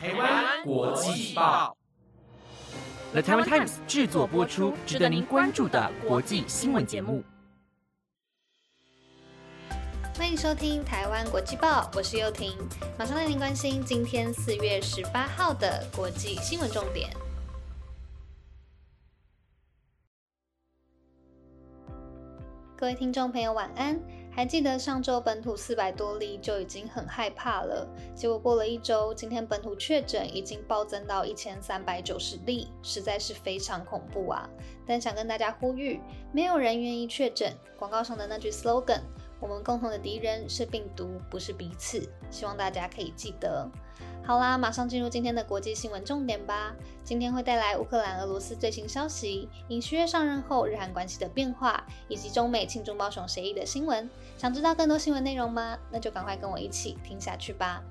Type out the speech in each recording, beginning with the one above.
台湾国际报，The Taiwan Times 制作播出，值得您关注的国际新闻节目。欢迎收听台湾国际报，我是幼婷，马上带您关心今天四月十八号的国际新闻重点。各位听众朋友，晚安。还记得上周本土四百多例就已经很害怕了，结果过了一周，今天本土确诊已经暴增到一千三百九十例，实在是非常恐怖啊！但想跟大家呼吁，没有人愿意确诊。广告上的那句 slogan：“ 我们共同的敌人是病毒，不是彼此。”希望大家可以记得。好啦，马上进入今天的国际新闻重点吧。今天会带来乌克兰、俄罗斯最新消息，尹锡悦上任后日韩关系的变化，以及中美庆祝猫熊协议的新闻。想知道更多新闻内容吗？那就赶快跟我一起听下去吧。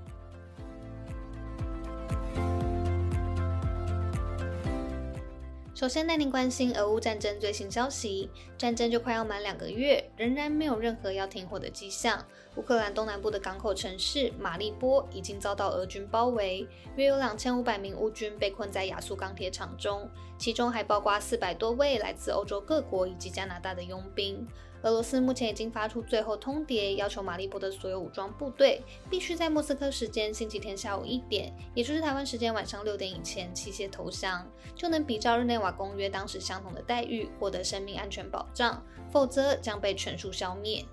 首先带您关心俄乌战争最新消息，战争就快要满两个月，仍然没有任何要停火的迹象。乌克兰东南部的港口城市马利波已经遭到俄军包围，约有两千五百名乌军被困在亚速钢铁厂中，其中还包括四百多位来自欧洲各国以及加拿大的佣兵。俄罗斯目前已经发出最后通牒，要求马利波的所有武装部队必须在莫斯科时间星期天下午一点，也就是台湾时间晚上六点以前弃械投降，就能比照日内瓦公约当时相同的待遇获得生命安全保障，否则将被全数消灭。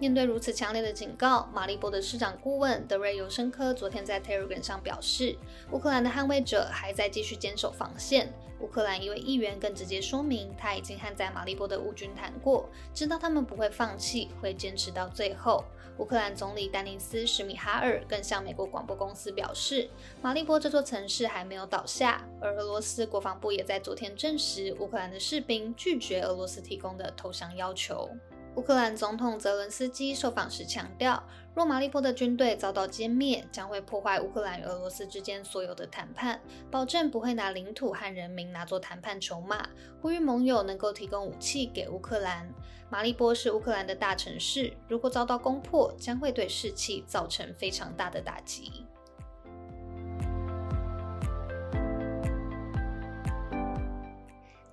面对如此强烈的警告，马利波的市长顾问德瑞尤申科昨天在 Telegram 上表示，乌克兰的捍卫者还在继续坚守防线。乌克兰一位议员更直接说明，他已经和在马利波的乌军谈过，知道他们不会放弃，会坚持到最后。乌克兰总理丹尼斯·史米哈尔更向美国广播公司表示，马利波这座城市还没有倒下。而俄罗斯国防部也在昨天证实，乌克兰的士兵拒绝俄罗斯提供的投降要求。乌克兰总统泽伦斯基受访时强调，若马利波的军队遭到歼灭，将会破坏乌克兰与俄罗斯之间所有的谈判，保证不会拿领土和人民拿作谈判筹码，呼吁盟友能够提供武器给乌克兰。马利波是乌克兰的大城市，如果遭到攻破，将会对士气造成非常大的打击。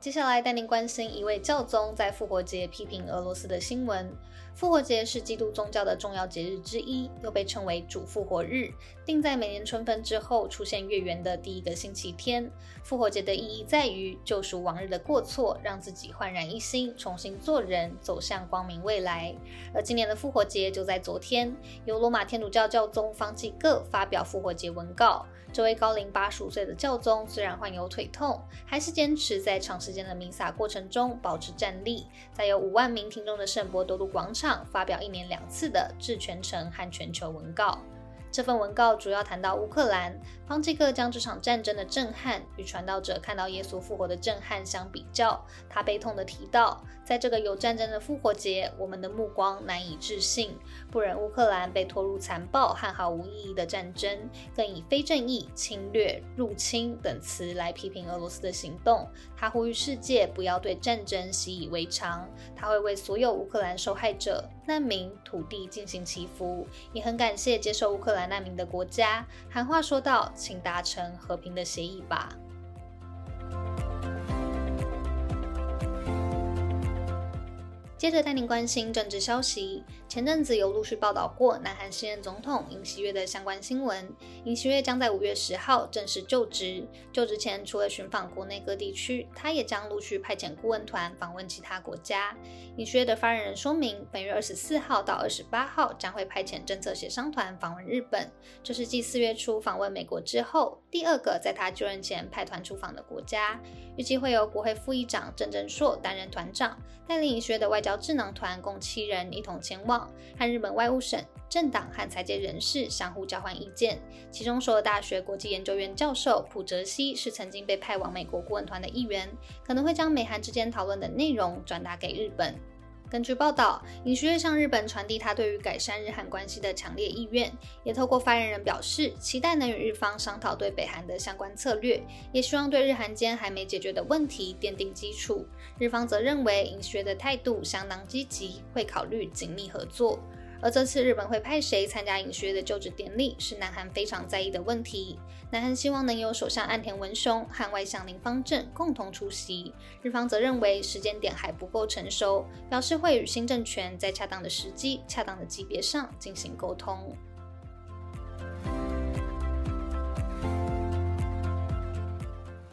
接下来带您关心一位教宗在复活节批评俄罗斯的新闻。复活节是基督宗教的重要节日之一，又被称为主复活日，定在每年春分之后出现月圆的第一个星期天。复活节的意义在于救赎往日的过错，让自己焕然一新，重新做人，走向光明未来。而今年的复活节就在昨天，由罗马天主教教宗方济各发表复活节文告。这位高龄八十五岁的教宗虽然患有腿痛，还是坚持在长时间的弥撒过程中保持站立，在有五万名听众的圣伯多禄广场发表一年两次的致全城和全球文告。这份文告主要谈到乌克兰，方济各将这场战争的震撼与传道者看到耶稣复活的震撼相比较。他悲痛地提到，在这个有战争的复活节，我们的目光难以置信，不忍乌克兰被拖入残暴和毫无意义的战争，更以非正义、侵略、入侵等词来批评俄罗斯的行动。他呼吁世界不要对战争习以为常。他会为所有乌克兰受害者、难民、土地进行祈福，也很感谢接受乌克兰。难民的国家，喊话说道：“请达成和平的协议吧。”接着带您关心政治消息。前阵子有陆续报道过南韩现任总统尹锡悦的相关新闻。尹锡悦将在五月十号正式就职。就职前，除了寻访国内各地区，他也将陆续派遣顾问团访问其他国家。尹锡悦的发言人说明，本月二十四号到二十八号将会派遣政策协商团访问日本，这是继四月初访问美国之后第二个在他就任前派团出访的国家。预计会由国会副议长郑正硕担任团长，带领尹锡悦的外交。智囊团共七人一同前往，和日本外务省、政党和财界人士相互交换意见。其中，首尔大学国际研究院教授朴哲熙是曾经被派往美国顾问团的一员，可能会将美韩之间讨论的内容转达给日本。根据报道，尹锡悦向日本传递他对于改善日韩关系的强烈意愿，也透过发言人表示，期待能与日方商讨对北韩的相关策略，也希望对日韩间还没解决的问题奠定基础。日方则认为尹学的态度相当积极，会考虑紧密合作。而这次日本会派谁参加尹学的就职典礼，是南韩非常在意的问题。南韩希望能有首相岸田文雄和外相林方正共同出席，日方则认为时间点还不够成熟，表示会与新政权在恰当的时机、恰当的级别上进行沟通。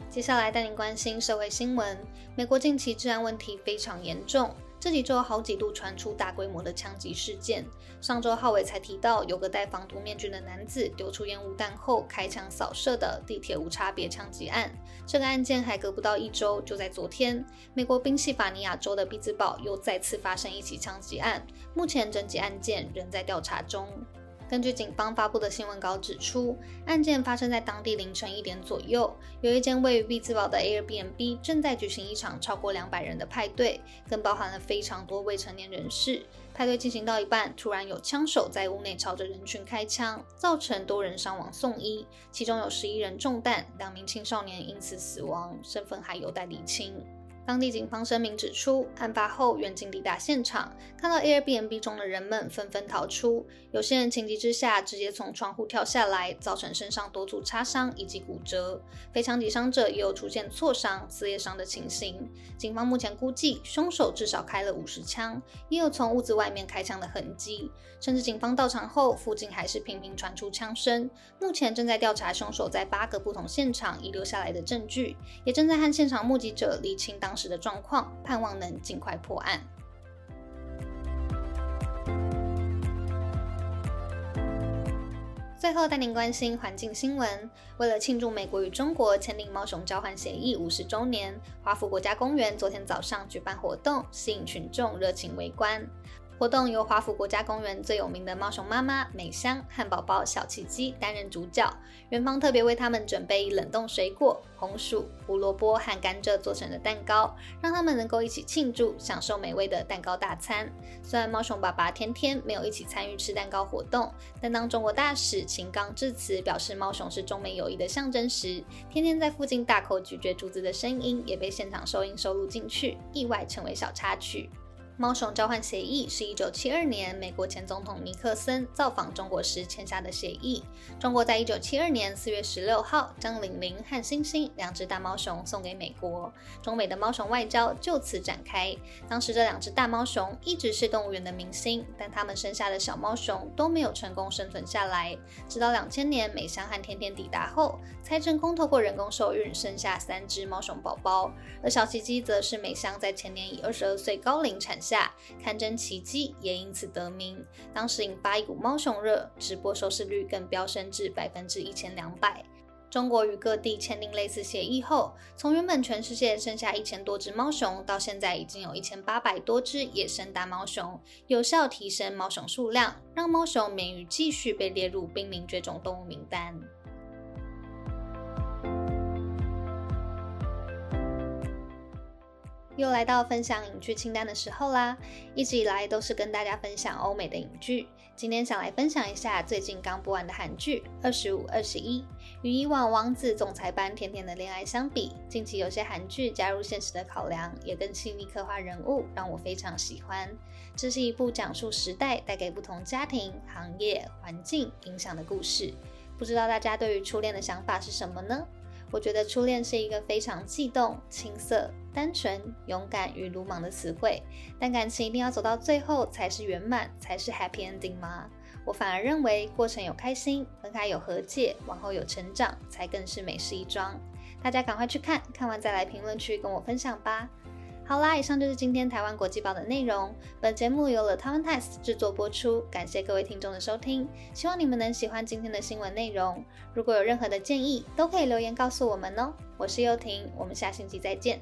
接下来带您关心社会新闻，美国近期治安问题非常严重。这几周好几度传出大规模的枪击事件。上周浩伟才提到，有个戴防毒面具的男子丢出烟雾弹后开枪扫射的地铁无差别枪击案。这个案件还隔不到一周，就在昨天，美国宾夕法尼亚州的匹兹堡又再次发生一起枪击案。目前整起案件仍在调查中。根据警方发布的新闻稿指出，案件发生在当地凌晨一点左右，有一间位于毕兹堡的 Airbnb 正在举行一场超过两百人的派对，更包含了非常多未成年人士。派对进行到一半，突然有枪手在屋内朝着人群开枪，造成多人伤亡送医，其中有十一人中弹，两名青少年因此死亡，身份还有待厘清。当地警方声明指出，案发后，远警抵达现场，看到 Airbnb 中的人们纷纷逃出，有些人情急之下直接从窗户跳下来，造成身上多处擦伤以及骨折。非枪击伤者也有出现挫伤、撕裂伤的情形。警方目前估计，凶手至少开了五十枪，也有从屋子外面开枪的痕迹。甚至警方到场后，附近还是频频传出枪声。目前正在调查凶手在八个不同现场遗留下来的证据，也正在和现场目击者厘清当。时的状况，盼望能尽快破案。最后带您关心环境新闻。为了庆祝美国与中国签订猫熊交换协议五十周年，华府国家公园昨天早上举办活动，吸引群众热情围观。活动由华府国家公园最有名的猫熊妈妈美香和宝宝小奇迹担任主角。园方特别为他们准备冷冻水果、红薯、胡萝卜和甘蔗做成的蛋糕，让他们能够一起庆祝，享受美味的蛋糕大餐。虽然猫熊爸爸天天没有一起参与吃蛋糕活动，但当中国大使秦刚致辞表示猫熊是中美友谊的象征时，天天在附近大口咀嚼竹子的声音也被现场收音收录进去，意外成为小插曲。猫熊交换协议是一九七二年美国前总统尼克森造访中国时签下的协议。中国在一九七二年四月十六号将玲玲和星星两只大猫熊送给美国，中美的猫熊外交就此展开。当时这两只大猫熊一直是动物园的明星，但它们生下的小猫熊都没有成功生存下来。直到两千年美香和甜甜抵达后，才成功透过人工受孕生下三只猫熊宝宝。而小奇迹则是美香在前年以二十二岁高龄产下。堪称奇迹，也因此得名。当时引发一股猫熊热，直播收视率更飙升至百分之一千两百。中国与各地签订类似协议后，从原本全世界剩下一千多只猫熊，到现在已经有一千八百多只野生大猫熊，有效提升猫熊数量，让猫熊免于继续被列入濒临绝种动物名单。又来到分享影剧清单的时候啦！一直以来都是跟大家分享欧美的影剧，今天想来分享一下最近刚播完的韩剧《二十五二十一》。与以往王子总裁般甜甜的恋爱相比，近期有些韩剧加入现实的考量，也更细腻刻画人物，让我非常喜欢。这是一部讲述时代带给不同家庭、行业、环境影响的故事。不知道大家对于初恋的想法是什么呢？我觉得初恋是一个非常悸动、青涩、单纯、勇敢与鲁莽的词汇，但感情一定要走到最后才是圆满，才是 happy ending 吗？我反而认为过程有开心，分开有和解，往后有成长，才更是美事一桩。大家赶快去看看完再来评论区跟我分享吧。好啦，以上就是今天台湾国际报的内容。本节目由了台湾 Times 制作播出，感谢各位听众的收听，希望你们能喜欢今天的新闻内容。如果有任何的建议，都可以留言告诉我们哦。我是幼婷，我们下星期再见。